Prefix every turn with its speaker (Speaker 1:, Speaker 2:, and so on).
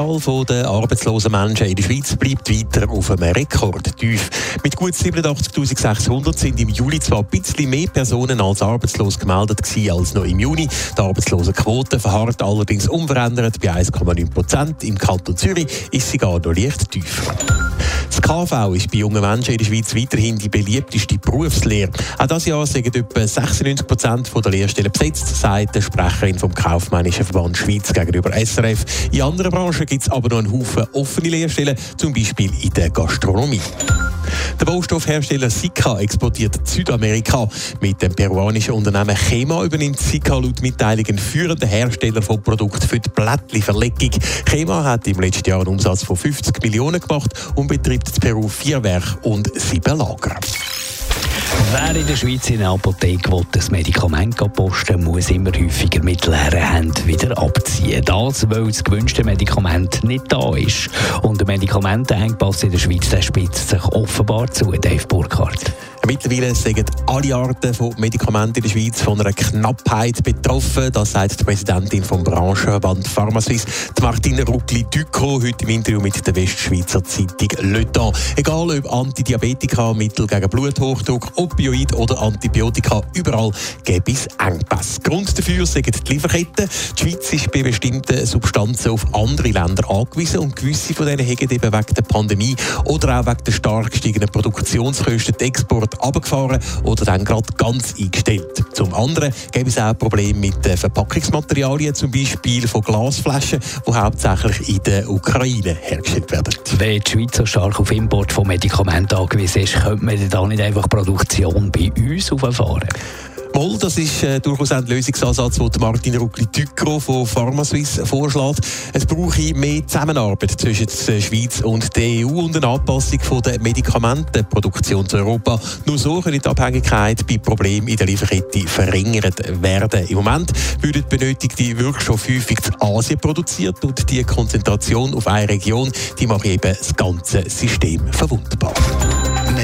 Speaker 1: Zahl der arbeitslosen Menschen in der Schweiz bleibt weiter auf einem Rekordtief. Mit gut 87.600 sind im Juli zwar ein bisschen mehr Personen als arbeitslos gemeldet gewesen als noch im Juni. Die Arbeitslosenquote verharrt allerdings unverändert bei 1,9 Prozent. Im Kanton Zürich ist sie gar noch leicht tiefer. KV ist bei jungen Menschen in der Schweiz weiterhin die beliebteste Berufslehre. Auch dieses Jahr sind etwa 96 Prozent der Lehrstellen besetzt, sagt die Sprecherin vom Kaufmännischen Verband Schweiz gegenüber SRF. In anderen Branchen gibt es aber noch einen Haufen offene Lehrstellen, zum Beispiel in der Gastronomie. Der Baustoffhersteller Sika exportiert Südamerika. Mit dem peruanischen Unternehmen Chema übernimmt Sika laut Mitteilung einen führenden Hersteller von Produkten für die Blättchenverlegung. Chema hat im letzten Jahr einen Umsatz von 50 Millionen gemacht und betreibt in Peru vier Werke und sieben Lager.
Speaker 2: Wer in der Schweiz in eine Apotheke will, ein Medikament posten muss immer häufiger mit leeren Händen wieder abziehen. Das, weil das gewünschte Medikament nicht da ist. Und der Medikamentenengpass in der Schweiz der spitzt sich offenbar zu, Dave Burkhardt.
Speaker 1: Mittlerweile sind alle Arten von Medikamenten in der Schweiz von einer Knappheit betroffen. Das sagt die Präsidentin vom Branchenverband Pharmasuisse, Martina Ruckli-Ducro, heute im Interview mit der Westschweizer Zeitung Le Temps. Egal ob Antidiabetika, Mittel gegen Bluthochdruck, Opioid oder Antibiotika, überall gäbe es Engpässe. Grund dafür sind die Lieferketten. Die Schweiz ist bei bestimmten Substanzen auf andere Länder angewiesen und gewisse von denen haben eben wegen der Pandemie oder auch wegen der stark gestiegenen Produktionskosten die Export runtergefahren oder dann gerade ganz eingestellt. Zum anderen gibt es auch Probleme mit den Verpackungsmaterialien, zum Beispiel von Glasflaschen, die hauptsächlich in der Ukraine hergestellt werden.
Speaker 2: Wenn die Schweiz so stark auf Import von Medikamenten angewiesen ist, könnte man da nicht einfach Produktion bei uns auffahren?
Speaker 1: Mal, das ist äh, durchaus ein Lösungsansatz, den Martin Ruckli-Tückro von PharmaSuisse vorschlägt. Es brauche mehr Zusammenarbeit zwischen der Schweiz und der EU und eine Anpassung von der Medikamentenproduktion zu Europa. Nur so kann die Abhängigkeit bei Problemen in der Lieferkette verringert werden. Im Moment wird benötigte Wirkstoff häufig in Asien produziert und die Konzentration auf eine Region, die macht eben das ganze System verwundbar.